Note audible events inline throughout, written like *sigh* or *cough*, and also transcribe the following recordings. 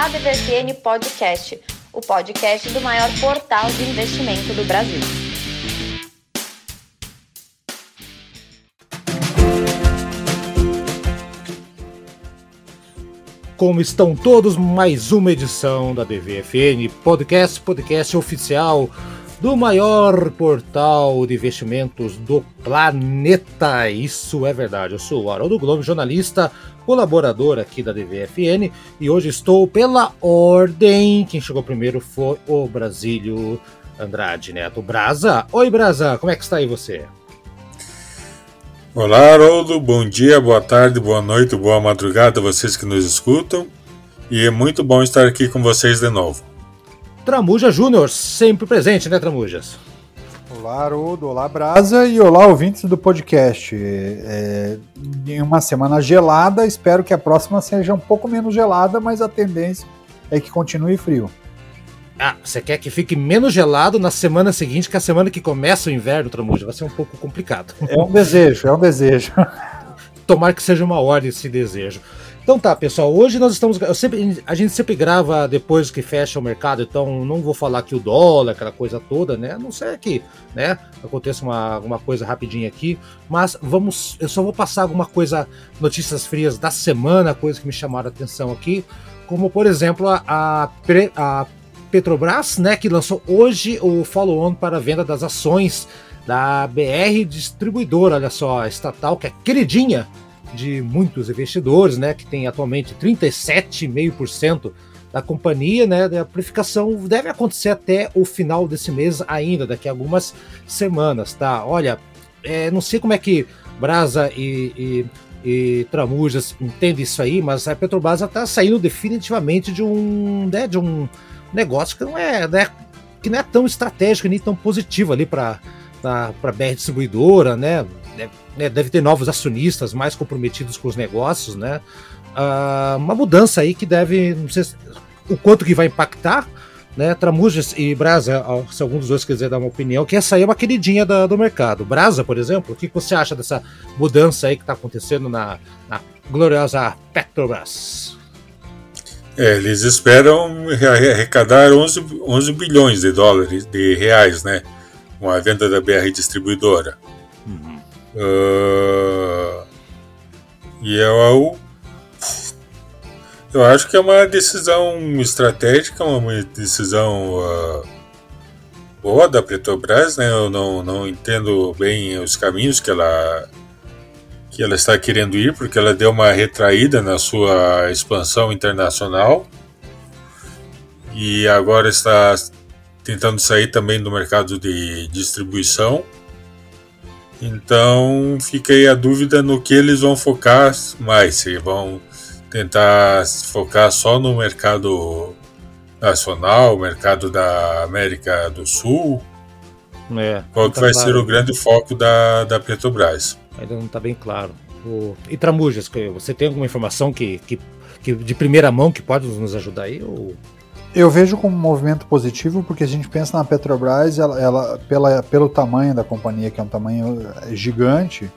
ADVFN Podcast, o podcast do maior portal de investimento do Brasil. Como estão todos? Mais uma edição da DVFN Podcast, podcast oficial do maior portal de investimentos do planeta. Isso é verdade. Eu sou o Haroldo Globo, jornalista, colaborador aqui da DVFN, e hoje estou pela ordem. Quem chegou primeiro foi o Brasílio Andrade Neto Brasa. Oi, Brasa, como é que está aí você? Olá, Haroldo. Bom dia, boa tarde, boa noite, boa madrugada a vocês que nos escutam. E é muito bom estar aqui com vocês de novo. Tramuja Júnior, sempre presente, né, Tramujas? Olá, Haroldo, olá, Brasa e olá, ouvintes do podcast. É, em uma semana gelada, espero que a próxima seja um pouco menos gelada, mas a tendência é que continue frio. Ah, você quer que fique menos gelado na semana seguinte que a semana que começa o inverno, Tramuja? Vai ser um pouco complicado. É um desejo, é um desejo. Tomara que seja uma ordem esse desejo. Então tá, pessoal, hoje nós estamos. Sempre, a gente sempre grava depois que fecha o mercado, então não vou falar que o dólar, aquela coisa toda, né? A não sei que né, aconteça uma, alguma coisa rapidinho aqui, mas vamos. Eu só vou passar alguma coisa, notícias frias da semana, coisas que me chamaram a atenção aqui, como por exemplo a, a, a Petrobras, né, que lançou hoje o follow-on para a venda das ações da BR Distribuidora, olha só, estatal que é queridinha de muitos investidores, né, que tem atualmente 37,5% da companhia, né, a precificação deve acontecer até o final desse mês ainda, daqui a algumas semanas, tá? Olha, é, não sei como é que Brasa e, e, e Tramujas entendem isso aí, mas a Petrobras está saindo definitivamente de um, né, de um negócio que não é, né, que não é tão estratégico nem tão positivo ali para para a BR distribuidora, né? Deve, né? deve, ter novos acionistas mais comprometidos com os negócios, né? Uh, uma mudança aí que deve, não sei o quanto que vai impactar, né? Tramujas e Brasa, se algum dos dois quiser dar uma opinião, que essa aí é uma queridinha da, do mercado. Brasa, por exemplo, o que você acha dessa mudança aí que está acontecendo na, na gloriosa Petrobras? É, eles esperam arrecadar 11, 11 bilhões de dólares, de reais, né? com a venda da BR Distribuidora. Uhum. Uh, e eu, eu acho que é uma decisão estratégica, uma decisão uh, boa da Petrobras, né? Eu não, não entendo bem os caminhos que ela que ela está querendo ir, porque ela deu uma retraída na sua expansão internacional e agora está tentando sair também do mercado de distribuição. Então fica aí a dúvida no que eles vão focar mais, se vão tentar focar só no mercado nacional, mercado da América do Sul. É, qual que tá vai claro. ser o grande foco da, da Petrobras? Ainda não está bem claro. O... E Tramujas, você tem alguma informação que, que, que, de primeira mão que pode nos ajudar aí? Ou... Eu vejo como um movimento positivo porque a gente pensa na Petrobras, ela, ela, pela, pelo tamanho da companhia, que é um tamanho eh, gigante,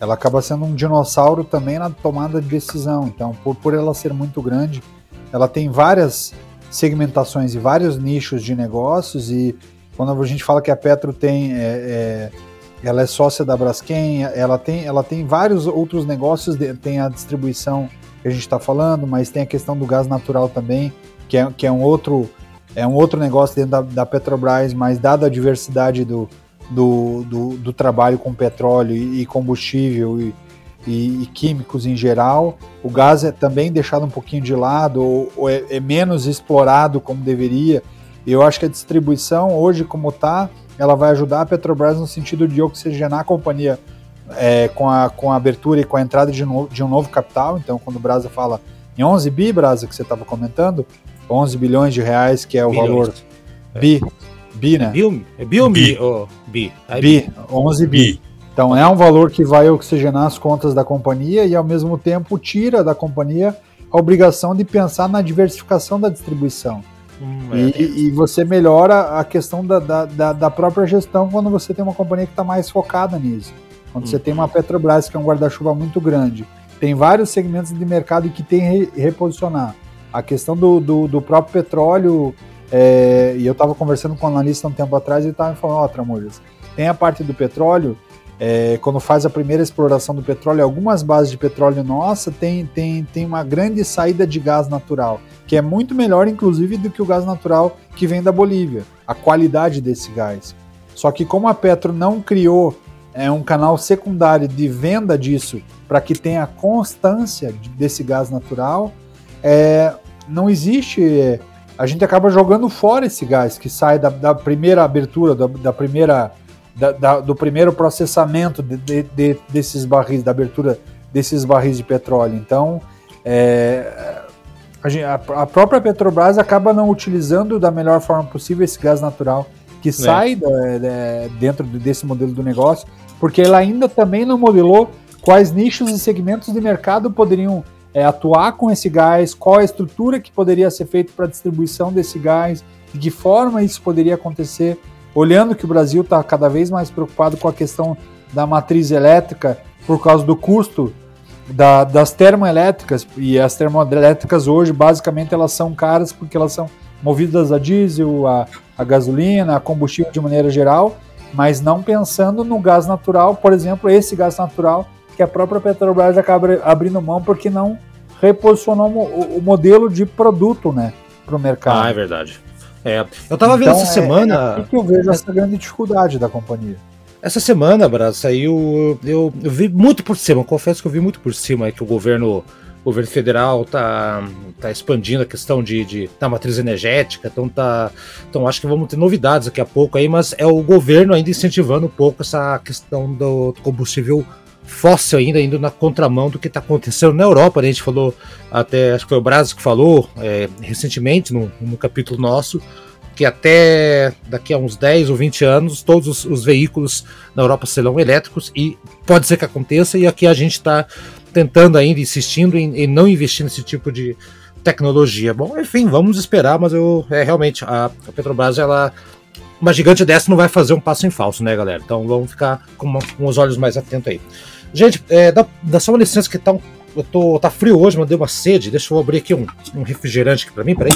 ela acaba sendo um dinossauro também na tomada de decisão. Então, por, por ela ser muito grande, ela tem várias segmentações e vários nichos de negócios. E quando a gente fala que a Petro tem. É, é, ela é sócia da Braskem, ela tem, ela tem vários outros negócios, tem a distribuição que a gente está falando, mas tem a questão do gás natural também que é, que é um outro é um outro negócio dentro da, da Petrobras, mas dada a diversidade do, do, do, do trabalho com petróleo e, combustível e, e, e, químicos em geral, o gás é também deixado um pouquinho de lado ou, ou é, é, menos explorado como deveria. Eu acho que a distribuição hoje como está, ela vai ajudar a Petrobras no sentido de oxigenar a companhia é, com, a, com a abertura e com a entrada de, no, de um novo capital. Então, quando o Brasa fala em 11 bi, Brasa, que você estava comentando, 11 bilhões de reais, que é o bilhões. valor é. bi, bi, né? É bi, é ou bi? Bi. Bi, 11 bi. bi. Então é um valor que vai oxigenar as contas da companhia e ao mesmo tempo tira da companhia a obrigação de pensar na diversificação da distribuição. Hum, é. e, e, você melhora a questão da, da, da, própria gestão quando você tem uma companhia que está mais focada nisso. Quando hum. você tem uma uhum. Petrobras, que é um guarda-chuva muito grande, tem vários segmentos de mercado que tem que reposicionar A questão do, do, do próprio petróleo, é, e eu estava conversando com um analista um tempo atrás e estava me falando, ó, oh, tem a parte do petróleo, é, quando faz a primeira exploração do petróleo, algumas bases de petróleo nossa tem, tem, tem uma grande saída de gás natural, que é muito melhor, inclusive, do que o gás natural que vem da Bolívia, a qualidade desse gás. Só que como a Petro não criou é, um canal secundário de venda disso para que tenha constância desse gás natural, é, não existe. A gente acaba jogando fora esse gás que sai da, da primeira abertura, da, da primeira da, da, do primeiro processamento de, de, de, desses barris, da abertura desses barris de petróleo. Então, é, a, a, própria Petrobras acaba não utilizando da melhor forma possível esse gás natural que é. sai da, dentro desse modelo do negócio, porque ela ainda também não modelou quais nichos e segmentos de mercado poderiam é, atuar com esse gás, qual a estrutura que poderia ser feita para a distribuição desse gás, de que forma isso poderia acontecer olhando que o Brasil está cada vez mais preocupado com a questão da matriz elétrica por causa do custo da, das termoelétricas e as termoelétricas hoje basicamente elas são caras porque elas são movidas a diesel, a, a gasolina, a combustível de maneira geral, mas não pensando no gás natural, por exemplo, esse gás natural que a própria Petrobras acaba abrindo mão porque não reposicionou o, o modelo de produto, né, para o mercado. Ah, é verdade. É, eu tava vendo então, essa é, semana. É que eu vejo essa grande dificuldade da companhia. Essa semana, Braz, saiu. Eu, eu, vi muito por cima, confesso que eu vi muito por cima que o governo, o governo federal tá, tá expandindo a questão de, de da matriz energética, então tá. Então acho que vamos ter novidades daqui a pouco aí, mas é o governo ainda incentivando um pouco essa questão do combustível fóssil ainda, indo na contramão do que está acontecendo na Europa. Né? A gente falou, até acho que foi o Brasil que falou é, recentemente, no, no, capítulo nosso, que até daqui a uns 10 ou 20 anos todos os, os, veículos na Europa serão elétricos e pode ser que aconteça, e aqui a gente está tentando ainda, insistindo em, em, não investir nesse tipo de tecnologia. Bom, enfim, vamos esperar, mas eu é, realmente a, a Petrobras ela uma gigante dessa não vai fazer um passo em falso, né, galera? Então vamos ficar com, com os olhos mais atentos aí. Gente, é, dá, dá só uma licença que tá, um, eu tô, tá frio hoje, mandei uma sede. Deixa eu abrir aqui um, um refrigerante aqui pra mim, peraí.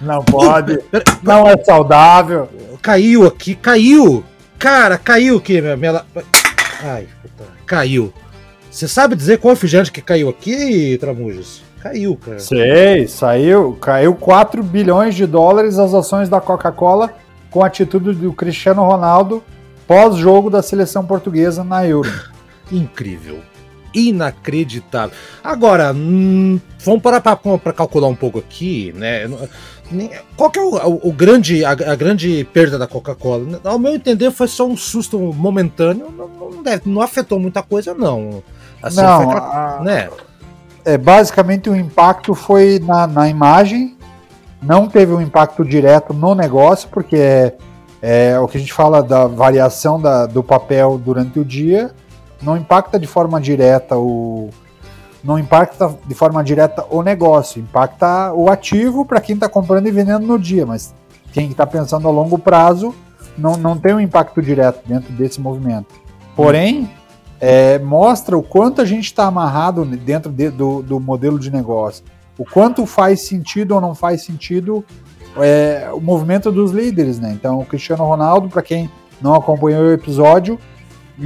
Não pode. não é saudável. Caiu aqui, caiu. Cara, caiu aqui, minha. minha... Ai, puta. Caiu. Você sabe dizer qual refrigerante que caiu aqui, Tramujas? Caiu, cara. Sei, saiu. Caiu 4 bilhões de dólares as ações da Coca-Cola com a atitude do Cristiano Ronaldo pós-jogo da seleção portuguesa na Euro. Incrível. Inacreditável. Agora, hum, vamos parar para calcular um pouco aqui, né? Qual que é o, o, grande, a, a, grande perda da Coca-Cola? Ao meu entender, foi só um susto momentâneo, não, não, deve, não afetou muita coisa, não. Assim, não, foi, a, né? É, basicamente o impacto foi na, na imagem, não teve um impacto direto no negócio, porque é, é o que a gente fala da variação da, do papel durante o dia, não impacta de forma direta o não impacta de forma direta o negócio, impacta o ativo para quem está comprando e vendendo no dia, mas quem está pensando a longo prazo não, não tem um impacto direto dentro desse movimento. Porém, é, mostra o quanto a gente está amarrado dentro de, do, do modelo de negócio, o quanto faz sentido ou não faz sentido é, o movimento dos líderes, né? Então, o Cristiano Ronaldo, para quem não acompanhou o episódio,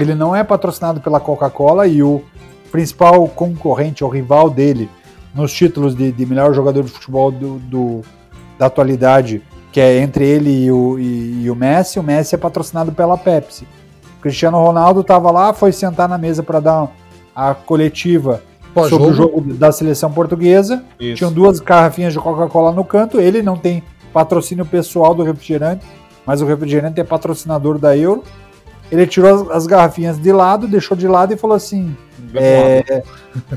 ele não é patrocinado pela Coca-Cola e o principal concorrente ou rival dele nos títulos de, de melhor jogador de futebol do, do, da atualidade, que é entre ele e o, e, e o Messi, o Messi é patrocinado pela Pepsi. O Cristiano Ronaldo estava lá, foi sentar na mesa para dar a coletiva sobre jogo. o jogo da seleção portuguesa. Isso. Tinham duas garrafinhas de Coca-Cola no canto. Ele não tem patrocínio pessoal do refrigerante, mas o refrigerante é patrocinador da Euro. Ele tirou as, as garrafinhas de lado, deixou de lado e falou assim: é,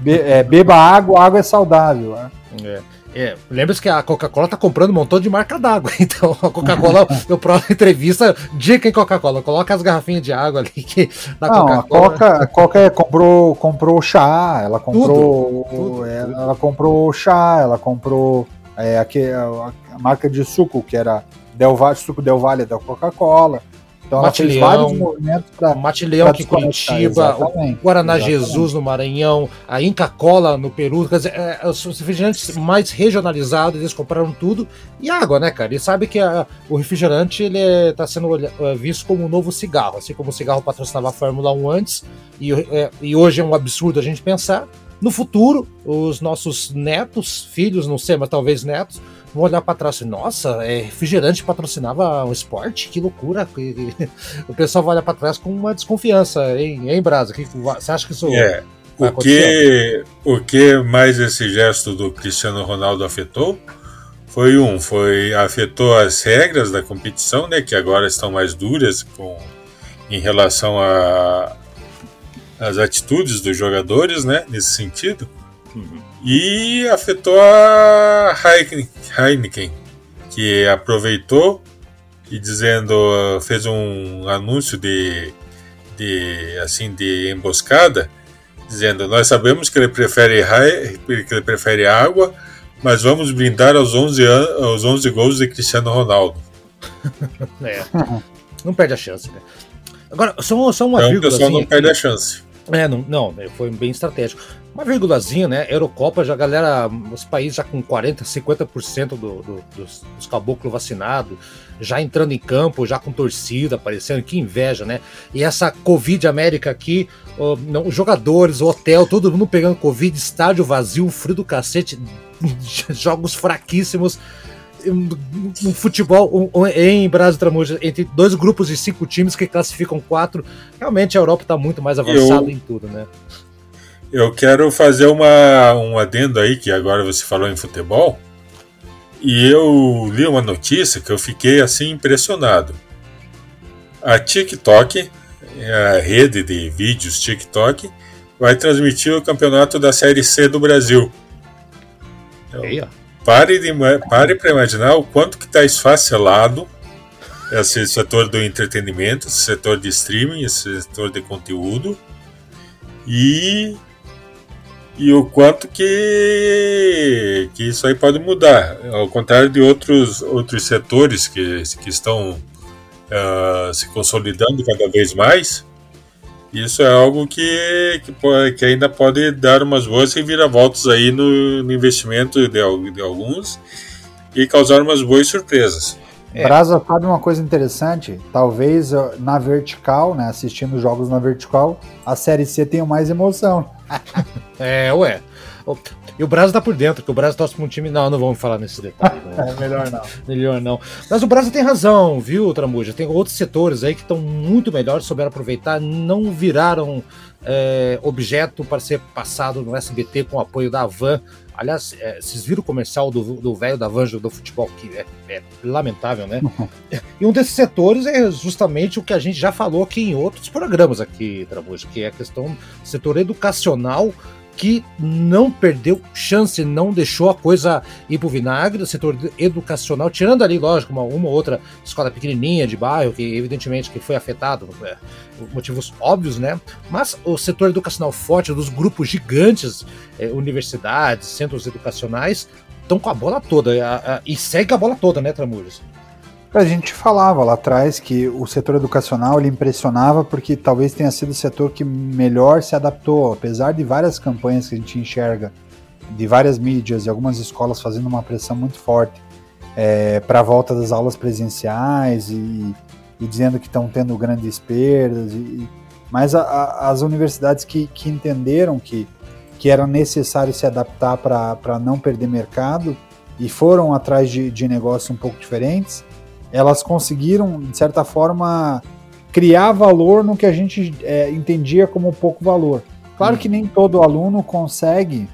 be, é, beba água, água é saudável. Né? É. É, Lembra-se que a Coca-Cola tá comprando um montão de marca d'água. *laughs* Então a Coca-Cola, no próximo entrevista, dica em Coca-Cola, coloca as garrafinhas de água ali que da Não, Coca-Cola. A Coca, a Coca comprou, comprou chá, ela comprou. Tudo, tudo, ela, ela, comprou chá, ela comprou é, a, a, a, marca de suco, que era Del Valle, suco Del Valle da Coca-Cola. Então ela fez vários movimentos para Matileão aqui em Curitiba, o Guaraná exatamente. Jesus no Maranhão, a Inca Cola no Peru, quer dizer, é, os refrigerantes mais regionalizados, eles compraram tudo. E água, né, cara? E sabe que a, o refrigerante ele está sendo é, visto como um novo cigarro, assim como o cigarro patrocinava a Fórmula 1 antes, e, é, e hoje é um absurdo a gente pensar. No futuro, os nossos netos, filhos, não sei, mas talvez netos, vão olhar para trás e nossa, é, refrigerante patrocinava o esporte, que loucura. *laughs* O pessoal vai olhar para trás com uma desconfiança, hein, hein Brasa? Você acha que isso. É. O que, o que mais esse gesto do Cristiano Ronaldo afetou foi um, foi afetou as regras da competição, né, que agora estão mais duras com em relação a as atitudes dos jogadores, né, nesse sentido. Uhum. E afetou a Heineken, que aproveitou e dizendo fez um anúncio de, de assim de emboscada, dizendo nós sabemos que ele prefere que ele prefere água, mas vamos brindar aos 11 aos 11 gols de Cristiano Ronaldo. *laughs* é. Não perde a chance, né? Agora, só, só uma então, vírgula. O pessoal não perde a chance. É, não, não, foi bem estratégico. Uma vírgulazinha, né? Eurocopa, já a galera, os países já com 40%, 50% do, do, dos, dos caboclos vacinados, já entrando em campo, já com torcida aparecendo, que inveja, né? E essa Covid América aqui, não, os jogadores, o hotel, todo mundo pegando Covid, estádio vazio, frio do cacete, *laughs* jogos fraquíssimos um, futebol um, em Brasil Tramuja entre dois grupos de cinco times que classificam quatro. Realmente a Europa está muito mais avançada eu, em tudo, né? Eu quero fazer uma, um adendo aí, que agora você falou em futebol. E eu li uma notícia que eu fiquei assim impressionado. A TikTok, a rede de vídeos TikTok, vai transmitir o campeonato da Série C do Brasil. Então, Pare, de, pare para imaginar o quanto que está esfacelado esse setor do entretenimento, esse setor de streaming, esse setor de conteúdo e e o quanto que, que isso aí pode mudar, ao contrário de outros, outros setores que, que estão uh, se consolidando cada vez mais, isso é algo que, que, que, ainda pode dar umas boas reviravoltas aí no, no investimento de, de, alguns e causar umas boas surpresas. É. Brasa sabe uma coisa interessante? Talvez na vertical, né, assistindo jogos na vertical, a Série C tenha mais emoção. *laughs* é, ué. E o Brasil tá por dentro, que o Brasil torce pra um time. Não, não vamos falar nesse detalhe. *laughs* Né? é melhor não. Melhor não. Mas o Brasil tem razão, viu, Tramuja? Tem outros setores aí que estão muito melhores, souberam aproveitar, não viraram é, objeto para ser passado no SBT com o apoio da Van. Aliás, é, vocês viram o comercial do velho da Van do futebol, que é, é lamentável, né? *laughs* e um desses setores é justamente o que a gente já falou aqui em outros programas aqui, Tramuja, que é a questão do setor educacional que não perdeu chance, não deixou a coisa ir pro vinagre, o setor educacional, tirando ali, lógico, uma, uma outra escola pequenininha de bairro, que evidentemente que foi afetado, é, motivos óbvios, né? Mas o setor educacional forte, dos grupos gigantes, é, universidades, centros educacionais, estão com a bola toda, a, a, e segue a bola toda, né, Tramujas? A gente falava lá atrás que o setor educacional ele impressionava porque talvez tenha sido o setor que melhor se adaptou, apesar de várias campanhas que a gente enxerga, de várias mídias e algumas escolas fazendo uma pressão muito forte é, para a volta das aulas presenciais e, e dizendo que estão tendo grandes perdas. E, mas a, a, as universidades que, que entenderam que, que era necessário se adaptar para não perder mercado e foram atrás de, de negócios um pouco diferentes elas conseguiram, de certa forma, criar valor no que a gente é, entendia como pouco valor. Claro que nem todo aluno consegue,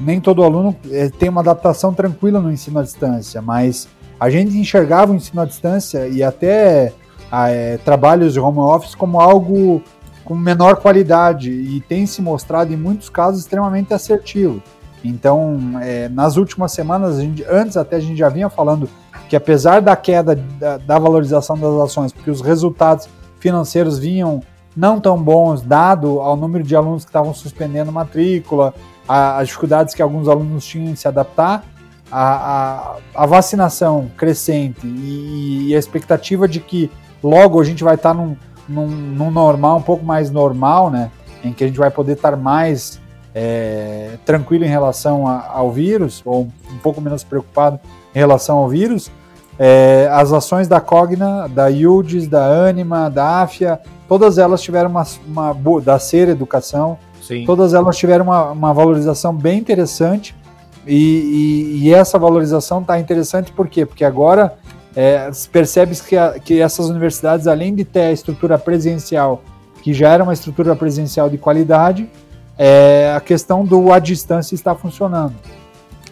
nem todo aluno é, tem uma adaptação tranquila no ensino à distância, mas a gente enxergava o ensino à distância e até é, trabalhos de home office como algo com menor qualidade e tem se mostrado em muitos casos extremamente assertivo. Então, é, nas últimas semanas, gente, antes até a gente já vinha falando que apesar da queda da, da, valorização das ações, porque os resultados financeiros vinham não tão bons, dado ao número de alunos que estavam suspendendo matrícula, as dificuldades que alguns alunos tinham em se adaptar, a, a, a vacinação crescente e, e, a expectativa de que logo a gente vai estar tá num, num, num, normal, um pouco mais normal, né? Em que a gente vai poder estar mais é, tranquilo em relação a, ao vírus, ou um pouco menos preocupado em relação ao vírus. É, as ações da Cogna, da Yildiz, da Anima, da Afia, todas elas tiveram uma, uma da Ser Educação, Sim. todas elas tiveram uma, uma valorização bem interessante. E, e, e essa valorização está interessante por quê? Porque agora é, percebe que, que essas universidades, além de ter a estrutura presencial, que já era uma estrutura presencial de qualidade, é, a questão do à distância está funcionando.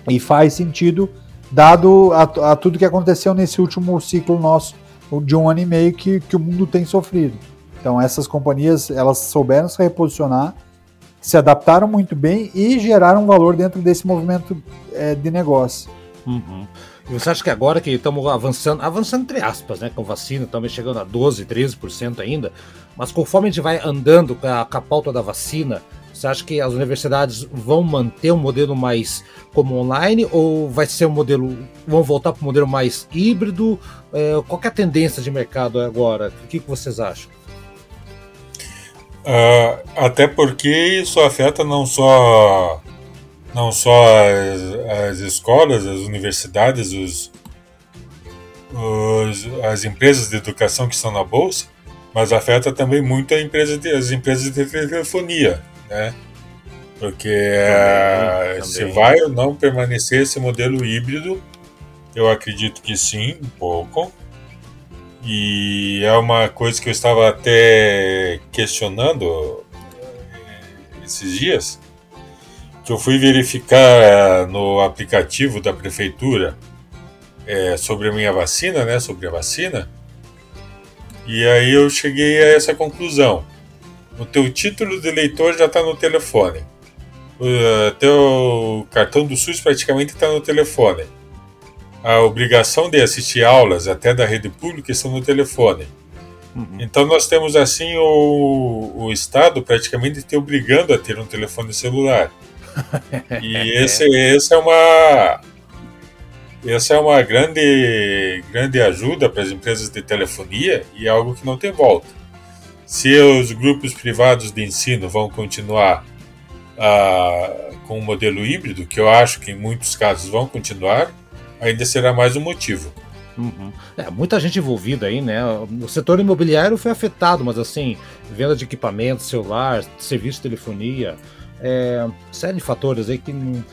E faz sentido, dado a, a, tudo que aconteceu nesse último ciclo nosso de um ano e meio que, que o mundo tem sofrido. Então essas companhias elas souberam se reposicionar, se adaptaram muito bem e geraram valor dentro desse movimento é, de negócio. Uhum. E você acha que agora que estamos avançando, avançando entre aspas, né, com vacina, estamos chegando a 12, 13% ainda, mas conforme a gente vai andando com a, com a pauta da vacina, você acha que as universidades vão manter um modelo mais como online ou vai ser um modelo, vão voltar para um modelo mais híbrido? É, qual é a tendência de mercado agora? O que, que vocês acham? Uh, até porque isso afeta não só não só as, as escolas, as universidades, os, os, as empresas de educação que estão na bolsa, mas afeta também muito empresa de, as empresas de telefonia, né? Porque também, uh, se vai ou não permanecer esse modelo híbrido, eu acredito que sim, um pouco. E é uma coisa que eu estava até questionando eh, esses dias, que eu fui verificar eh, no aplicativo da prefeitura é, sobre a minha vacina, né, sobre a vacina, e aí eu cheguei a essa conclusão. O teu título de eleitor já está no telefone. O teu cartão do SUS praticamente está no telefone. A obrigação de assistir aulas, até da rede pública, estão no telefone. Uhum. Então nós temos assim o, o Estado praticamente te obrigando a ter um telefone celular. *laughs* E esse, esse é uma essa é uma grande, grande ajuda para as empresas de telefonia e é algo que não tem volta. Se os grupos privados de ensino vão continuar ah, com o modelo híbrido, que eu acho que em muitos casos vão continuar, ainda será mais um motivo. Uhum. É, muita gente envolvida aí, né? O setor imobiliário foi afetado, mas assim, venda de equipamentos, celular, serviço de telefonia, é, série de fatores aí que não,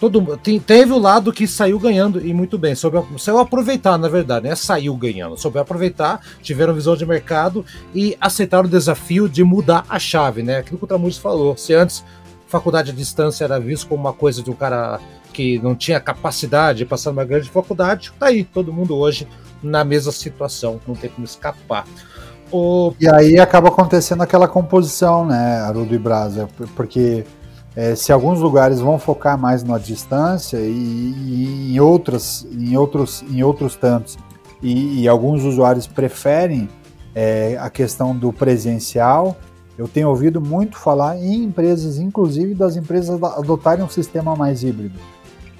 todo tem, teve o lado que saiu ganhando e muito bem, soube, saiu aproveitar, na verdade, né? Saiu ganhando, soube aproveitar, tiveram visão de mercado e aceitaram o desafio de mudar a chave, né? Aquilo que o Tramujas falou. Se antes faculdade à distância era visto como uma coisa de um cara que não tinha capacidade de passar numa grande faculdade, tá aí, todo mundo hoje na mesma situação, não tem como escapar. O... E aí acaba acontecendo aquela composição, né, Haroldo e Brasa, porque é, se alguns lugares vão focar mais na distância e, e em, outras, em, outros, em outros tantos, e, e alguns usuários preferem é, a questão do presencial, eu tenho ouvido muito falar em empresas, inclusive das empresas adotarem um sistema mais híbrido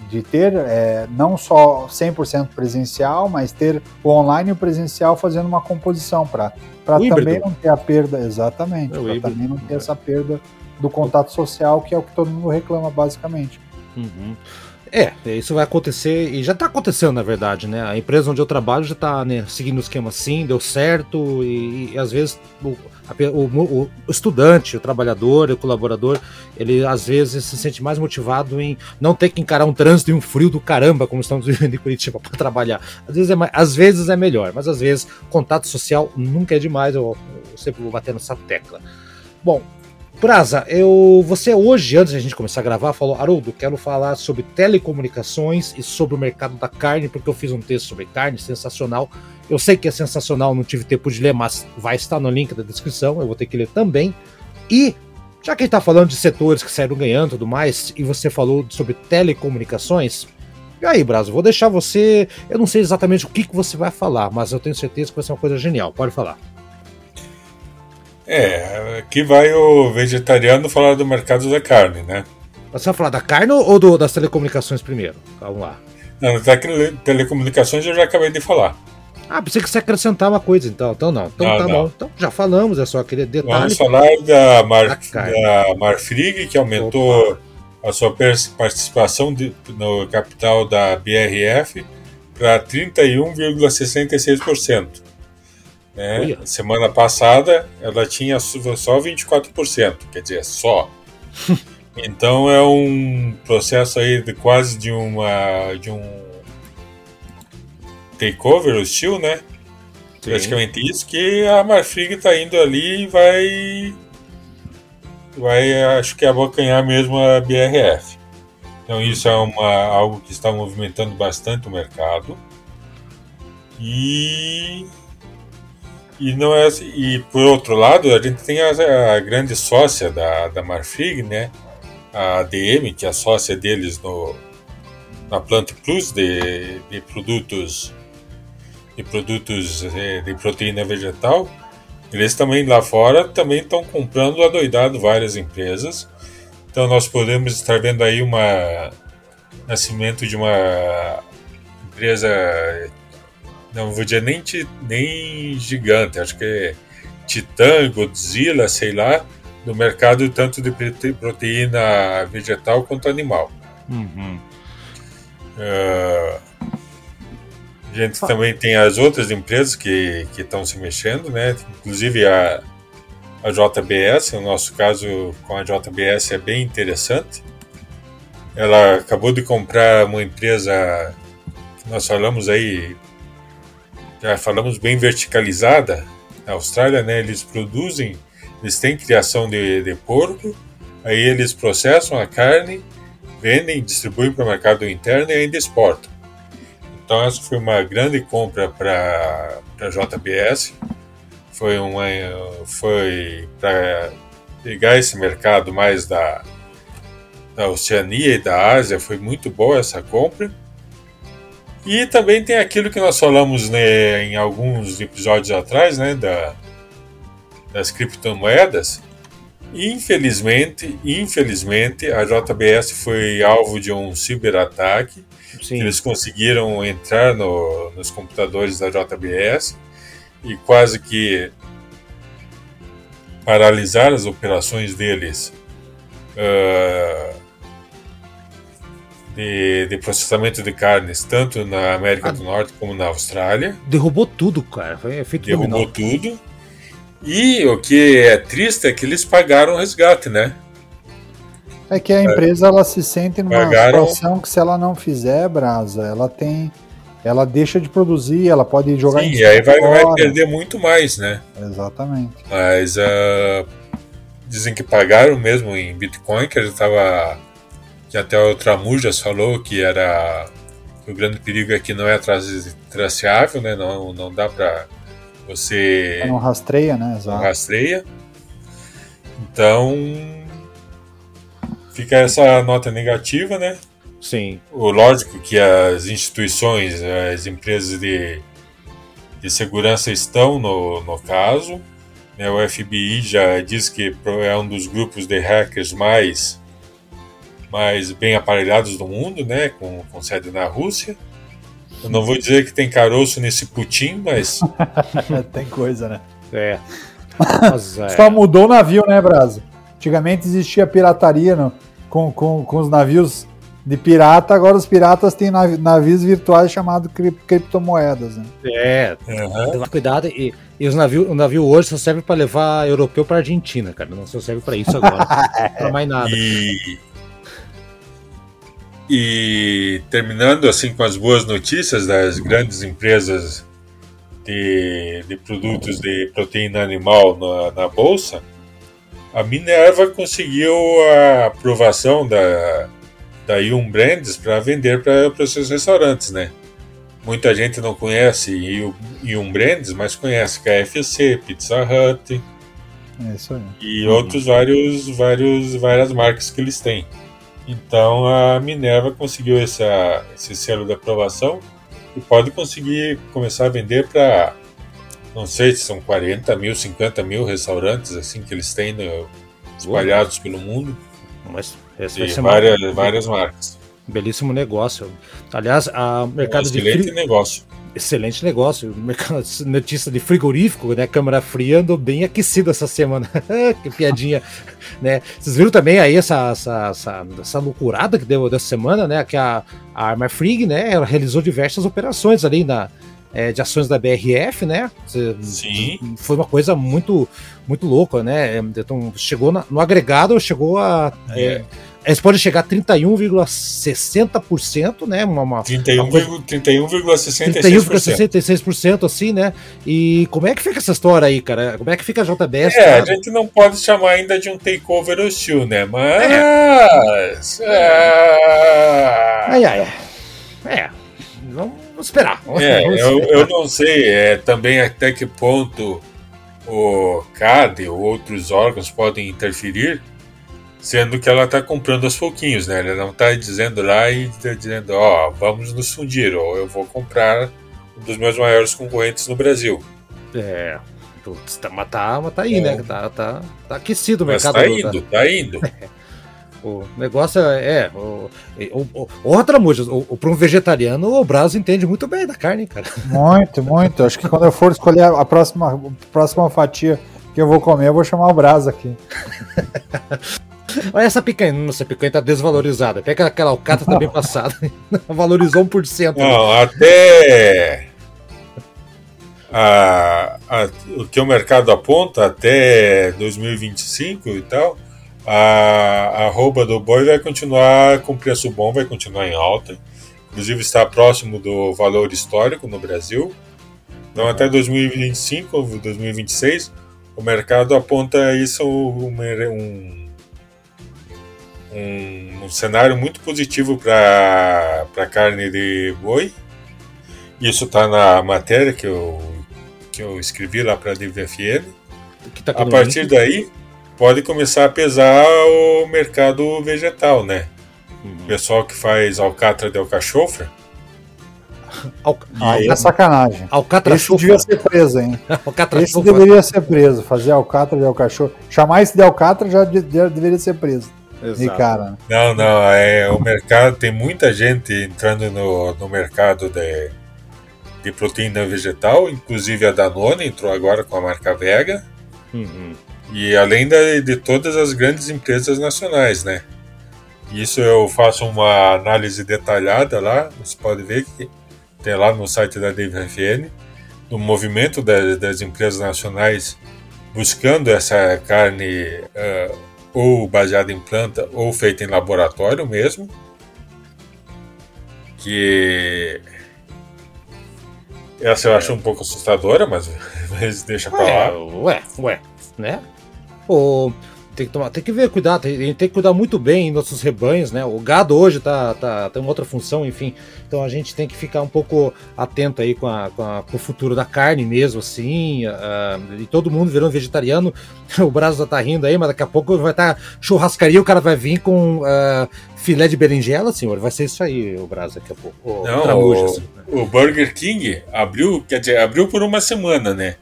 de ter é, não só 100% presencial, mas ter o online e o presencial fazendo uma composição para também não ter a perda, exatamente, é para também não ter essa perda do contato social, que é o que todo mundo reclama basicamente. Uhum. É, isso vai acontecer e já está acontecendo na verdade, né? A empresa onde eu trabalho já está né, seguindo o esquema assim, deu certo e, e às vezes o, o, o, estudante, o trabalhador, o colaborador, ele às vezes se sente mais motivado em não ter que encarar um trânsito e um frio do caramba, como estamos *laughs* vivendo em Curitiba, para trabalhar. Às vezes, é, às vezes é melhor, mas às vezes contato social nunca é demais, eu, eu sempre vou bater nessa tecla. Bom, Praza, eu, você hoje, antes de a gente começar a gravar, falou, Haroldo, quero falar sobre telecomunicações e sobre o mercado da carne, porque eu fiz um texto sobre carne sensacional. Eu sei que é sensacional, não tive tempo de ler, mas vai estar no link da descrição, eu vou ter que ler também. E, já que a gente está falando de setores que saíram ganhando e tudo mais, e você falou sobre telecomunicações, e aí, Brazo, vou deixar você. Eu não sei exatamente o que, que você vai falar, mas eu tenho certeza que vai ser uma coisa genial. Pode falar. É, aqui vai o vegetariano falar do mercado da carne, né? Você vai falar da carne ou do, das telecomunicações primeiro? Vamos lá. Não, das telecomunicações eu já acabei de falar. Ah, pensei que você acrescentar uma coisa, então. Então não. Então Não, tá não. bom. Então já falamos, é só aquele detalhe. Vamos falar da, Mar, Ah, da Marfrig, que aumentou a sua participação de- no capital da BRF para 31,66%. Né? Semana passada ela tinha só 24%, quer dizer, só. *laughs* então é um processo aí de quase de uma de um takeover hostil, né? Sim. Praticamente isso que a Marfrig está indo ali e vai vai acho que abocanhar mesmo a BRF. Então isso é uma, algo que está movimentando bastante o mercado. E e não é assim- e por outro lado a gente tem a, a grande sócia da, da Marfrig, né? A ADM, que é a sócia deles no na Plant Plus de, de produtos de produtos eh, de proteína vegetal, eles também lá fora também estão comprando adoidado várias empresas. Então nós podemos estar vendo aí uma nascimento de uma empresa não vou dizer nem, nem gigante, acho que é Titan, Godzilla, sei lá, no mercado tanto de prote- proteína vegetal quanto animal. Uhum. Ah, a gente também tem as outras empresas que que estão se mexendo, né? Inclusive a, a JBS, no nosso caso com a JBS é bem interessante. Ela acabou de comprar uma empresa que nós falamos aí, já falamos bem verticalizada na Austrália, né? Eles produzem, eles têm criação de, de porco, aí eles processam a carne vendem, distribuem para o mercado interno e ainda exportam. Então essa foi uma grande compra para a JBS. Foi foi para pegar esse mercado mais da da Oceania e da Ásia, foi muito boa essa compra. E também tem aquilo que nós falamos né, em alguns episódios atrás, né, da, das criptomoedas, Infelizmente, infelizmente, a JBS foi alvo de um ciberataque. Eles conseguiram entrar no- nos computadores da JBS e quase que paralisar as operações deles. Ah, de, de processamento de carnes, tanto na América do Norte como na Austrália Derrubou tudo, cara. Foi efeito derrubou dominó. tudo. E o que é triste é que eles pagaram o resgate, né? É que a empresa ela se sente numa Pagaram- situação que se ela não fizer, Brasa, ela tem. Ela deixa de produzir, ela pode jogar Sim, em e aí vai, vai perder muito mais, né? Exatamente. Mas ah, dizem que pagaram mesmo em Bitcoin, que a gente tava. Que até o Tramujas falou que era. que o grande perigo é que não é trace- traceável, né? Não, não dá pra você. Não rastreia, né? não Exato. rastreia. Então. Fica essa nota negativa, né? Sim. O lógico que as instituições, as empresas de, de segurança estão no, no caso. né? O FBI já diz que é um dos grupos de hackers mais, mais bem aparelhados do mundo, né? com, com sede na Rússia. Eu não vou dizer que tem caroço nesse Putin, mas *laughs* tem coisa, né? É. Mas, é. Só mudou o navio, né, Brasa? Antigamente existia pirataria no- com, com, com os navios de pirata, agora os piratas têm navi- navios virtuais chamados cri- criptomoedas. Né? É. Tomar cuidado e, e os navio, o navio hoje só serve para levar europeu para Argentina, cara. Não só serve para isso agora. *laughs* para mais nada. E, e terminando assim com as boas notícias das grandes empresas de, de produtos de proteína animal na, na bolsa, a Minerva conseguiu a aprovação da da Yum Brands para vender para os seus restaurantes, né? Muita gente não conhece Yum- Brands, mas conhece KFC, Pizza Hut, É e outros vários, vários, várias marcas que eles têm. Então a Minerva conseguiu essa, esse selo de aprovação e pode conseguir começar a vender para, não sei se são 40 mil, 50 mil restaurantes assim que eles têm no- espalhados pelo mundo Mas esse vai ser várias, um várias marcas. belíssimo negócio. Aliás, a É um mercado de frio, negócio. Excelente negócio. *laughs* Notícia de frigorífico, né? Câmara fria andou bem aquecido essa semana. *laughs* que piadinha, *laughs* né? Vocês viram também aí essa, essa, essa, essa loucurada que deu dessa semana, né? Que a, a Arma Frig, né? Ela realizou diversas operações ali na, é, de ações da BRF, né? Sim. Foi uma coisa muito, muito louca, né? Então, chegou na, no agregado, chegou a. É. É, eles podem chegar a 31,60%, né? Uma, uma, 31,66%. 31,66%, assim, né? E como é que fica essa história aí, cara? Como é que fica a JBS? É, a gente não pode chamar ainda de um takeover hostil, né? Mas. É. é... Ai, ai, ai. É. Vamos esperar. É, vamos eu, esperar. eu não sei é, também até que ponto o CAD ou outros órgãos podem interferir sendo que ela está comprando aos pouquinhos, né? Ela não está dizendo lá e tá dizendo, ó, oh, vamos nos fundir, ou eu vou comprar um dos meus maiores concorrentes no Brasil. É, putz, tá, mas tá, mas tá aí, né? é. né? Tá, tá, tá aquecido o mas mercado. Tá indo, tá, tá indo. *laughs* O negócio é. é o, o, outra música, o, para um vegetariano, o Brasil entende muito bem da carne, cara. *laughs* Muito, muito. Acho que quando eu for escolher a próxima, a próxima fatia que eu vou comer, eu vou chamar o Brás aqui. *laughs* Olha essa picanha. Essa picanha tá desvalorizada. Pega aquela alcatra também passada. *laughs* Valorizou 1%. Não, até. A, a, o que o mercado aponta até 2025 e tal, a arroba do boi vai continuar com preço bom, vai continuar em alta. Inclusive está próximo do valor histórico no Brasil. Então até 2025, 2026, o mercado aponta isso um, um um, um cenário muito positivo para a carne de boi. Isso está na matéria que eu, que eu escrevi lá para a DVFM. Tá a partir daí, pode começar a pesar o mercado vegetal, né? Uhum. O pessoal que faz alcatra de alcachofra. *laughs* Al... Aí é sacanagem. Alcatra Esse devia ser preso, hein? *laughs* Esse deveria ser preso. Fazer alcatra de alcachofra. Chamar esse de alcatra já, já deveria ser preso. Exato. cara. Não, não, é o mercado, tem muita gente entrando no, no mercado de, de proteína vegetal, inclusive a Danone entrou agora com a marca Vega. Uhum. E além de, de todas as grandes empresas nacionais, né? Isso eu faço uma análise detalhada lá, você pode ver que tem lá no site da DVFN, do movimento das, das empresas nacionais buscando essa carne uh, ou baseada em planta ou feita em laboratório mesmo. Que essa eu acho um pouco assustadora, mas, *laughs* mas deixa pra lá. Ué, ué, né? O, tem que, tomar, tem que ver, cuidar, tem, tem que cuidar muito bem nossos rebanhos, né? O gado hoje tá, tá, tem uma outra função, enfim. Então a gente tem que ficar um pouco atento aí com, a, com, a, com o futuro da carne mesmo, assim. Uh, e todo mundo virando vegetariano. *laughs* O Brasil já tá rindo aí, mas daqui a pouco vai estar tá churrascaria, o cara vai vir com uh, filé de berinjela, senhor. Vai ser isso aí, o Brasil, daqui a pouco. O, Não, o, assim, né? o Burger King abriu, quer dizer, abriu por uma semana, né?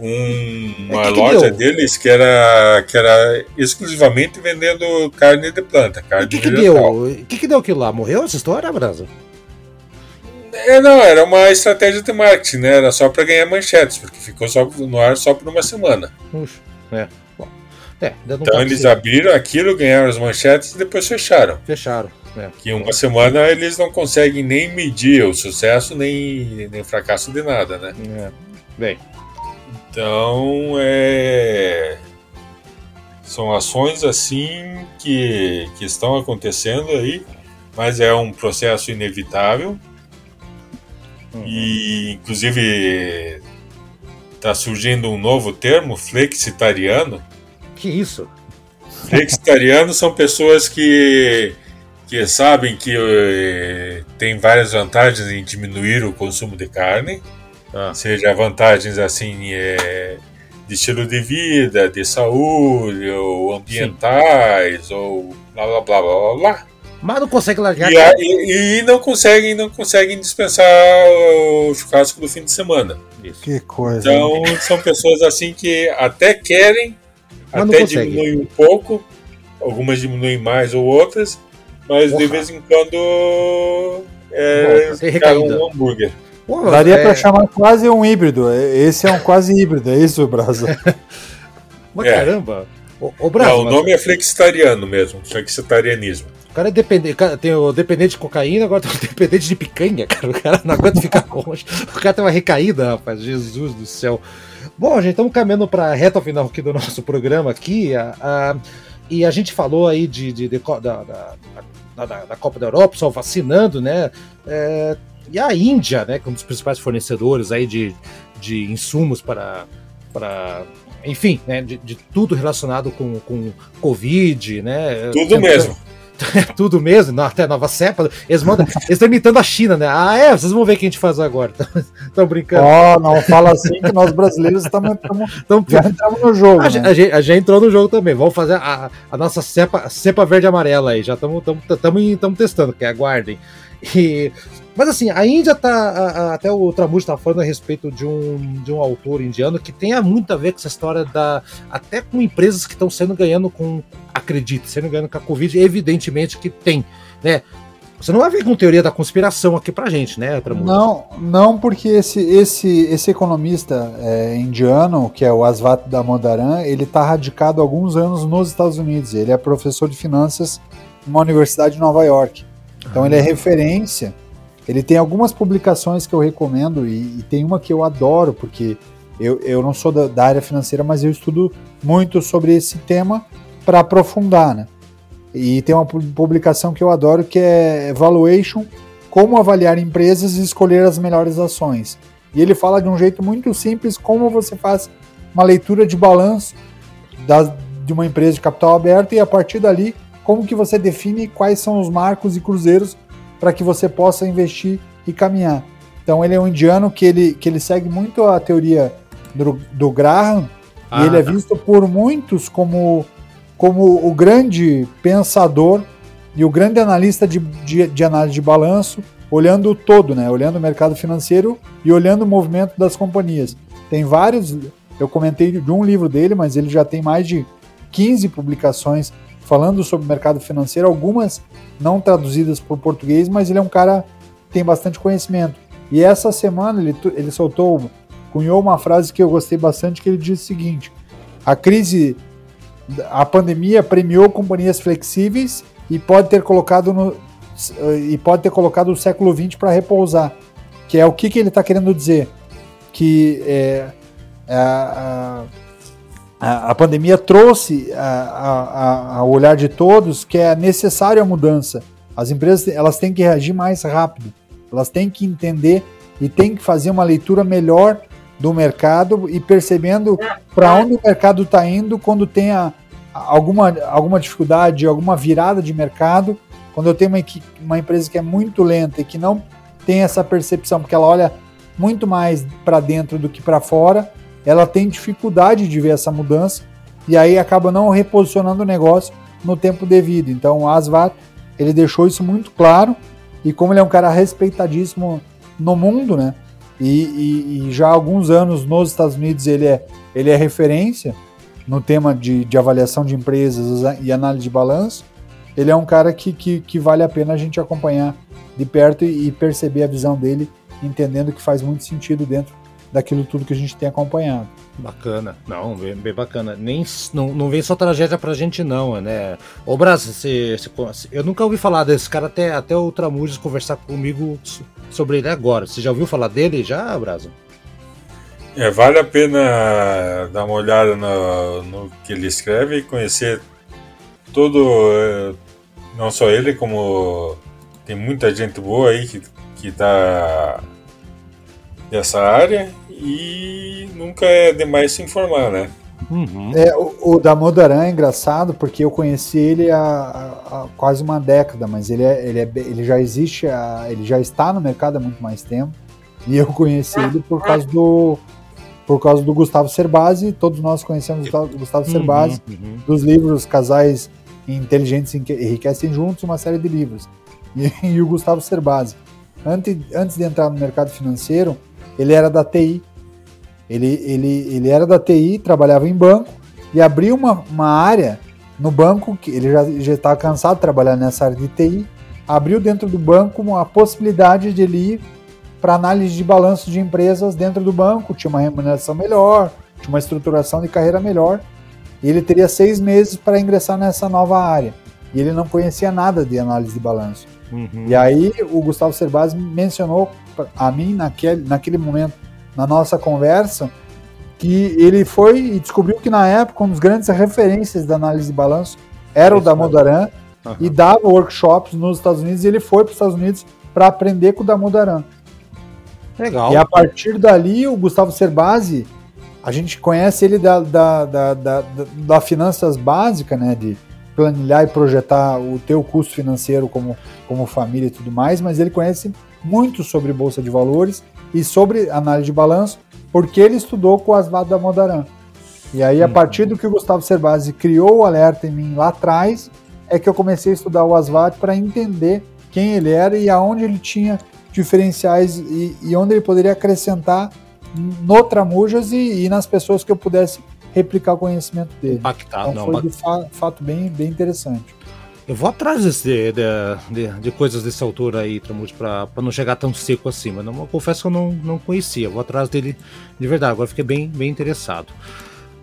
Um, uma que que loja deu? deles que era, que era exclusivamente vendendo carne de planta. Carne o que, que deu? O que, que deu aquilo lá? Morreu essa história, Brasa? É, não, era uma estratégia de marketing, né? Era só para ganhar manchetes, porque ficou só no ar só por uma semana. Puxa, é. Bom, é então eles abriram aquilo, ganharam as manchetes e depois fecharam. Fecharam. É. Que uma semana eles não conseguem nem medir o sucesso nem, nem o fracasso de nada, né? É. Bem, então, é... são ações assim que, que estão acontecendo aí, mas é um processo inevitável. Uhum. E, inclusive, está surgindo um novo termo, flexitariano. Que isso? Flexitarianos são pessoas que, que sabem que eh, tem várias vantagens em diminuir o consumo de carne ah. Seja vantagens assim é, de estilo de vida, de saúde, ou ambientais, Sim. ou blá blá blá blá blá. Mas não consegue largar. E, e, e, não conseguem, não conseguem dispensar o churrasco do fim de semana. Isso. Que coisa. Então hein? são pessoas assim que até querem, mas até diminuem um pouco, algumas diminuem mais ou outras, mas Porra. de vez em quando é, um hambúrguer. Pô, Daria é... para chamar quase um híbrido. Esse é um quase híbrido, é isso, Brasa? *laughs* Mas é. caramba. O, o Brasa, Não, o nome mas... é flexitariano mesmo, flexitarianismo. O cara é dependente, tem o dependente de cocaína, agora tem o *laughs* dependente de picanha, cara. O cara não aguenta ficar *laughs* longe. O cara tem uma recaída, rapaz. Jesus do céu. Bom, gente, estamos caminhando para a reta final aqui do nosso programa aqui. A, a, e a gente falou aí de, de, de da, da, da, da, Copa da Europa, só vacinando, né? É, e a Índia, né, que é um dos principais fornecedores aí de, de insumos para, para enfim, né, de, de tudo relacionado com, com Covid, né? Tudo mesmo. *laughs* tudo mesmo, até nova cepa. Eles mandam, eles estão imitando a China, né? Ah, é, vocês vão ver o que a gente faz agora. *laughs* Estão brincando. Oh, não fala assim que nós brasileiros estamos já entramos no jogo. A, né? a, gente, a, gente, entrou no jogo também. Vamos fazer a, a nossa cepa, cepa verde e amarela aí. Já estamos testando, que aguardem. *laughs* E, mas assim, a Índia tá. A, a, até o Tramujo estava falando a respeito de um, de um autor indiano que tem muito a ver com essa história da. Até com empresas que estão sendo ganhando com. Acredite, sendo ganhando com a Covid, evidentemente que tem. Né? Você não vai vir com teoria da conspiração aqui pra gente, né, Tramujo? Não, não, porque esse, esse, esse economista é, indiano, que é o Asvat Damodaran, ele está radicado há alguns anos nos Estados Unidos. Ele é professor de finanças numa universidade de Nova York. Então ele é referência. Ele tem algumas publicações que eu recomendo e, e tem uma que eu adoro, porque eu, eu não sou da, da área financeira, mas eu estudo muito sobre esse tema para aprofundar, né? E tem uma publicação que eu adoro que é Evaluation, como avaliar empresas e escolher as melhores ações. E ele fala de um jeito muito simples como você faz uma leitura de balanço da, de uma empresa de capital aberto e a partir dali como que você define quais são os marcos e cruzeiros para que você possa investir e caminhar. Então ele é um indiano que ele, que ele segue muito a teoria do, do Graham ah, e ele é tá. visto por muitos como, como o grande pensador e o grande analista de, de, de análise de balanço, olhando o todo, né? olhando o mercado financeiro e olhando o movimento das companhias. Tem vários, eu comentei de um livro dele, mas ele já tem mais de 15 publicações falando sobre o mercado financeiro, algumas não traduzidas para o português, mas ele é um cara que tem bastante conhecimento. E essa semana ele, ele soltou, cunhou uma frase que eu gostei bastante, que ele diz o seguinte: a crise, a pandemia premiou companhias flexíveis e pode ter colocado no, e pode ter colocado o século XX para repousar. Que é o que, que ele está querendo dizer? Que é, é, a, a, a pandemia trouxe ao olhar de todos que é necessária a mudança. As empresas elas têm que reagir mais rápido, elas têm que entender e têm que fazer uma leitura melhor do mercado e percebendo para onde o mercado está indo quando tem a, alguma, alguma dificuldade, alguma virada de mercado. Quando eu tenho uma, uma empresa que é muito lenta e que não tem essa percepção, porque ela olha muito mais para dentro do que para fora, ela tem dificuldade de ver essa mudança e aí acaba não reposicionando o negócio no tempo devido. Então o Asvar ele deixou isso muito claro e como ele é um cara respeitadíssimo no mundo, né? E, e, e já há alguns anos nos Estados Unidos ele é, ele é referência no tema de, de avaliação de empresas e análise de balanço. Ele é um cara que, que, que vale a pena a gente acompanhar de perto e, e perceber a visão dele, entendendo que faz muito sentido dentro daquilo tudo que a gente tem acompanhado. Bacana, não, bem, bem, bacana. Nem, não, não vem só tragédia pra gente, não, né? Ô, Brasil, você, você, eu nunca ouvi falar desse cara, até, até o Tramujas conversar comigo sobre ele agora. Você já ouviu falar dele já, Brasil? É, vale a pena dar uma olhada no, no que ele escreve e conhecer todo, é, não só ele, como tem muita gente boa aí que, que tá dessa área e nunca é demais se informar, né? Uhum. É, o, o Damodaran é engraçado porque eu conheci ele há, há, quase uma década, mas ele, é, ele, é, ele já existe, há, ele já está no mercado há muito mais tempo. E eu conheci ele por causa do por causa do Gustavo Cerbasi, todos nós conhecemos o Gustavo uhum, Cerbasi, uhum. dos livros Casais Inteligentes Enriquecem Juntos, uma série de livros. E, *laughs* e o Gustavo Cerbasi. Antes, antes de entrar no mercado financeiro, ele era da TI. Ele, ele, ele era da TI, trabalhava em banco e abriu uma, uma área no banco, que ele já estava cansado de trabalhar nessa área de TI, abriu dentro do banco uma possibilidade de ele ir para análise de balanço de empresas dentro do banco, tinha uma remuneração melhor, tinha uma estruturação de carreira melhor, e ele teria seis meses para ingressar nessa nova área. E ele não conhecia nada de análise de balanço. Uhum. E aí o Gustavo Cerbasi mencionou a mim naquele, naquele momento, na nossa conversa, que ele foi e descobriu que na época um dos grandes referências da análise de balanço era o da Modaran uhum. e dava workshops nos Estados Unidos e ele foi para os Estados Unidos para aprender com o da Modaran. Legal. E a partir dali, o Gustavo Cerbasi, a gente conhece ele da, da, da, da, da finanças básica, né? De planilhar e projetar o teu custo financeiro como, como família e tudo mais, mas ele conhece muito sobre Bolsa de Valores e sobre análise de balanço, porque ele estudou com o Asvado da Modaran. E aí, a uhum. partir do que o Gustavo Cerbasi criou o alerta em mim lá atrás, é que eu comecei a estudar o Asvad para entender quem ele era e aonde ele tinha diferenciais e, e onde ele poderia acrescentar no Tramujas e, e, nas pessoas que eu pudesse replicar o conhecimento dele. Impactar, então, não, foi de fa fato bem, bem interessante. Eu vou atrás desse, de, de, de, coisas dessa altura aí, Tramujas, para não chegar tão seco assim, mas não, confesso que eu não, não conhecia. Eu vou atrás dele de verdade, agora fiquei bem, bem interessado.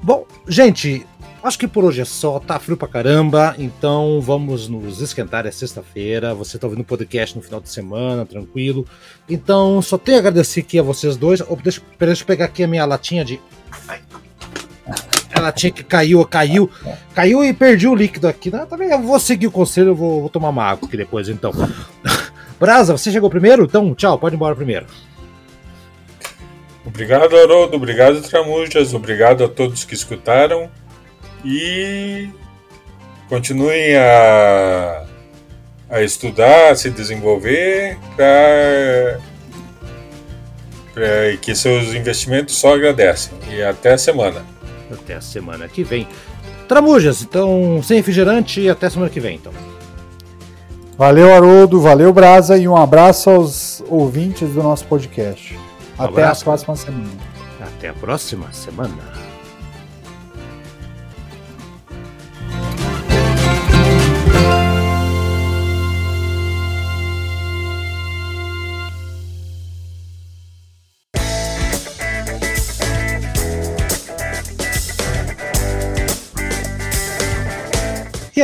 Bom, gente, Acho que por hoje é só, tá frio pra caramba, então vamos nos esquentar, é sexta-feira, você tá ouvindo o podcast no final de semana, tranquilo. Então, só tenho a agradecer aqui a vocês dois. Oh, deixa, deixa eu pegar aqui a minha latinha de. A latinha que caiu, caiu, caiu e perdi o líquido aqui. Não, também eu vou seguir o conselho, eu vou, vou tomar uma água aqui depois, então. *laughs* Brasa, você chegou primeiro? Então, tchau, pode ir embora primeiro. Obrigado, Haroldo. Obrigado, Tramujas. Obrigado a todos que escutaram e continuem a, a estudar, a se desenvolver para que seus investimentos só agradecem. E até a semana. Até a semana que vem. Tramujas, então, sem refrigerante e até a semana que vem, então. Valeu, Haroldo, valeu, Brasa, e um abraço aos ouvintes do nosso podcast. Um até abraço. a próxima semana. Até a próxima semana.